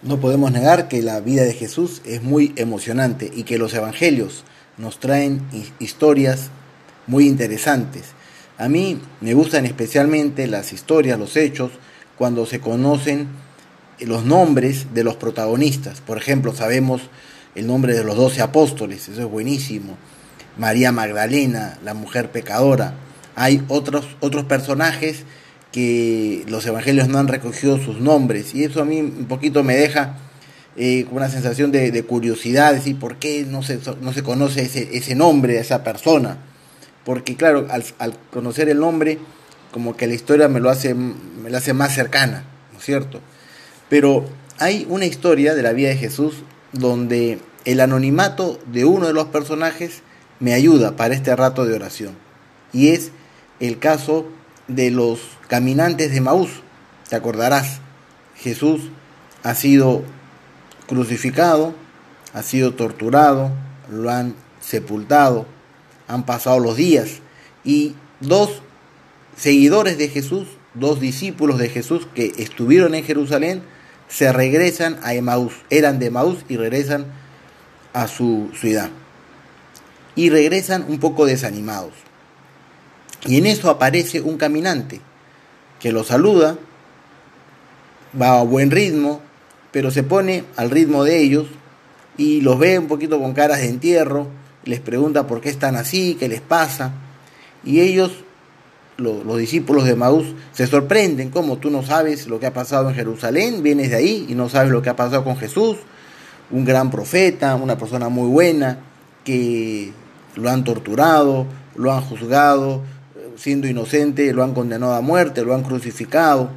No podemos negar que la vida de Jesús es muy emocionante y que los evangelios nos traen historias muy interesantes. A mí me gustan especialmente las historias, los hechos, cuando se conocen los nombres de los protagonistas. Por ejemplo, sabemos el nombre de los doce apóstoles, eso es buenísimo. María Magdalena, la mujer pecadora. Hay otros, otros personajes que los evangelios no han recogido sus nombres y eso a mí un poquito me deja eh, una sensación de, curiosidad, decir, ¿por qué no se, no se conoce ese, nombre de esa persona? Porque claro, al, al, conocer el nombre, como que la historia me lo hace, me la hace más cercana, ¿no es cierto? Pero hay una historia de la vida de Jesús donde el anonimato de uno de los personajes me ayuda para este rato de oración. Y es el caso de los caminantes de Maús. Te acordarás, Jesús ha sido crucificado, ha sido torturado, lo han sepultado, han pasado los días y dos seguidores de Jesús, dos discípulos de Jesús que estuvieron en Jerusalén, se regresan a Emaús, eran de Emaús y regresan a su ciudad. Y regresan un poco desanimados. Y en eso aparece un caminante que los saluda, va a buen ritmo, pero se pone al ritmo de ellos y los ve un poquito con caras de entierro, les pregunta por qué están así, qué les pasa, y ellos, los, discípulos de Maús, se sorprenden, como tú no sabes lo que ha pasado en Jerusalén, vienes de ahí y no sabes lo que ha pasado con Jesús, un gran profeta, una persona muy buena, que lo han torturado, lo han juzgado, siendo inocente, lo han condenado a muerte, lo han crucificado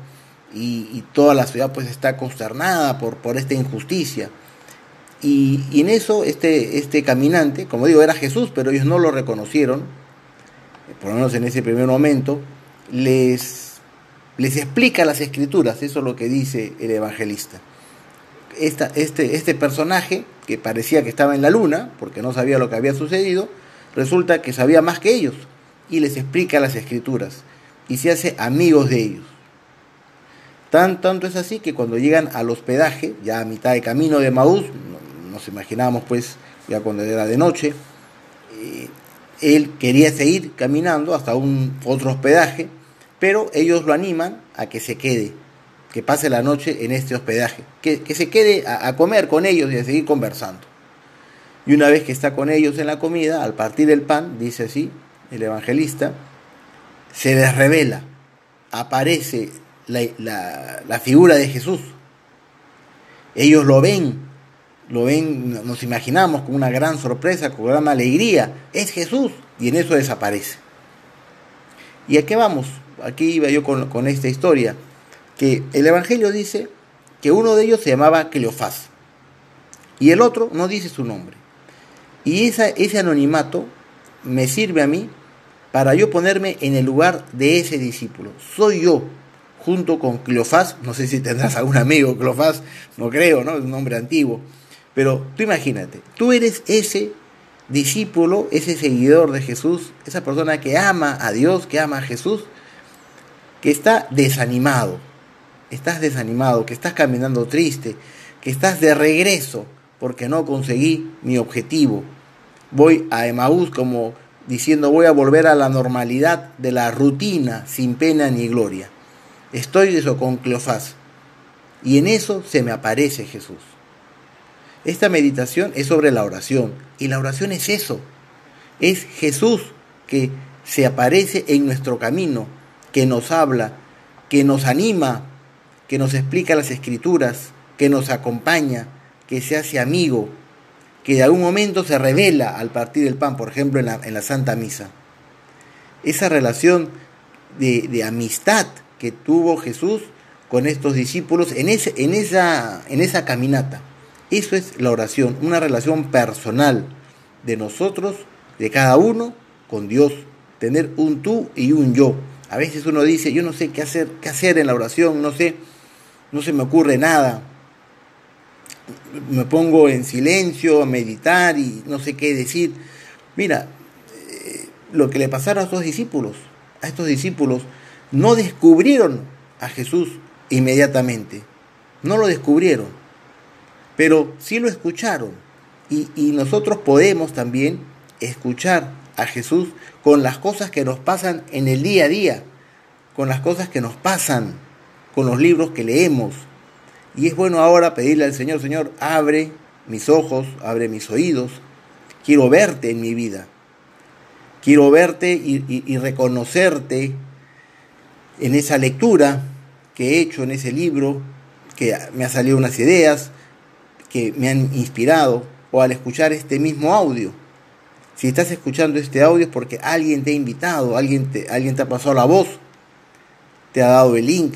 y, toda la ciudad pues está consternada por, por esta injusticia. Y, en eso este, este caminante, como digo, era Jesús, pero ellos no lo reconocieron, por lo menos en ese primer momento, les, les explica las escrituras, eso es lo que dice el evangelista. Esta, este, este personaje, que parecía que estaba en la luna, porque no sabía lo que había sucedido, resulta que sabía más que ellos y les explica las escrituras y se hace amigos de ellos. Tan, tanto es así que cuando llegan al hospedaje, ya a mitad de camino de Maús, nos imaginamos pues ya cuando era de noche, eh, él quería seguir caminando hasta un otro hospedaje, pero ellos lo animan a que se quede, que pase la noche en este hospedaje, que, que se quede a, a comer con ellos y a seguir conversando. Y una vez que está con ellos en la comida, al partir el pan, dice así, el evangelista, se les revela, aparece la, figura de Jesús. Ellos lo ven, lo ven, nos imaginamos con una gran sorpresa, con gran alegría. Es Jesús y en eso desaparece. ¿Y a qué vamos? Aquí iba yo con, esta historia, que el Evangelio dice que uno de ellos se llamaba Cleofás y el otro no dice su nombre. Y ese anonimato me sirve a mí para yo ponerme en el lugar de ese discípulo. Soy yo, junto con Cleofás, no sé si tendrás algún amigo Cleofás, no creo, ¿no? Es un nombre antiguo. Pero tú imagínate, tú eres ese discípulo, ese seguidor de Jesús, esa persona que ama a Dios, que ama a Jesús, que está desanimado, estás desanimado, que estás caminando triste, que estás de regreso porque no conseguí mi objetivo. Voy a Emaús como diciendo voy a volver a la normalidad de la rutina sin pena ni gloria. Estoy eso con Cleofás. Y en eso se me aparece Jesús. Esta meditación es sobre la oración. Y la oración es eso. Es Jesús que se aparece en nuestro camino, que nos habla, que nos anima, que nos explica las escrituras, que nos acompaña, que se hace amigo, que de algún momento se revela al partir del pan, por ejemplo, en la, Santa Misa. Esa relación de, amistad que tuvo Jesús con estos discípulos en, ese, en, esa, en esa caminata. Eso es la oración, una relación personal de nosotros, de cada uno, con Dios. Tener un tú y un yo. A veces uno dice, yo no sé qué hacer, qué hacer en la oración, no sé, no se me ocurre nada me pongo en silencio a meditar y no sé qué decir. Mira, eh, lo que le pasaron a estos discípulos, a estos discípulos, no descubrieron a Jesús inmediatamente, no lo descubrieron. pero sí lo escucharon. Y, y nosotros podemos también escuchar a Jesús con las cosas que nos pasan en el día a día, con las cosas que nos pasan, con los libros que leemos. Y es bueno ahora pedirle al Señor, Señor, abre mis ojos, abre mis oídos, quiero verte en mi vida, quiero verte y, reconocerte en esa lectura que he hecho en ese libro, que me han salido unas ideas, que me han inspirado, o al escuchar este mismo audio. Si estás escuchando este audio es porque alguien te ha invitado, alguien te, alguien te ha pasado la voz, te ha dado el link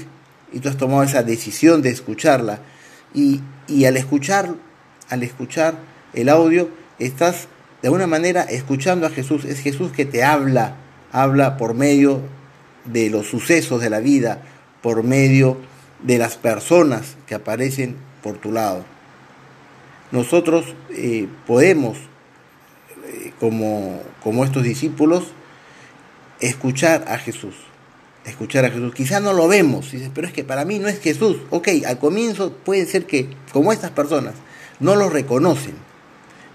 y tú has tomado esa decisión de escucharla. Y, y al escuchar, al escuchar el audio, estás de alguna manera escuchando a Jesús. Es Jesús que te habla, habla por medio de los sucesos de la vida, por medio de las personas que aparecen por tu lado. Nosotros eh, podemos, eh, como, como estos discípulos, escuchar a Jesús. Escuchar a Jesús. Quizás no lo vemos, pero es que para mí no es Jesús. Ok, al comienzo puede ser que, como estas personas, no lo reconocen,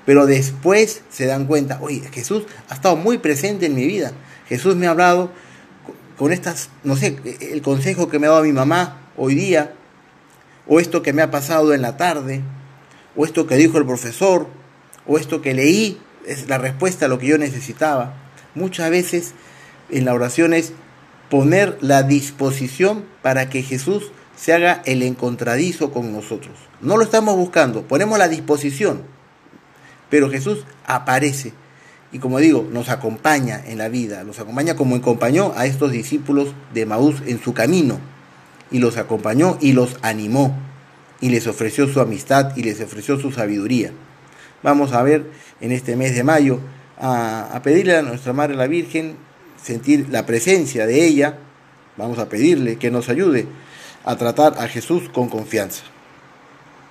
pero después se dan cuenta, oye, Jesús ha estado muy presente en mi vida. Jesús me ha hablado con estas, no sé, el consejo que me ha dado mi mamá hoy día, o esto que me ha pasado en la tarde, o esto que dijo el profesor, o esto que leí, es la respuesta a lo que yo necesitaba. Muchas veces en la oración es poner la disposición para que Jesús se haga el encontradizo con nosotros. No lo estamos buscando, ponemos la disposición, pero Jesús aparece y como digo, nos acompaña en la vida, nos acompaña como acompañó a estos discípulos de Maús en su camino y los acompañó y los animó y les ofreció su amistad y les ofreció su sabiduría. Vamos a ver en este mes de mayo a, a pedirle a nuestra Madre la Virgen sentir la presencia de ella, vamos a pedirle que nos ayude a tratar a Jesús con confianza.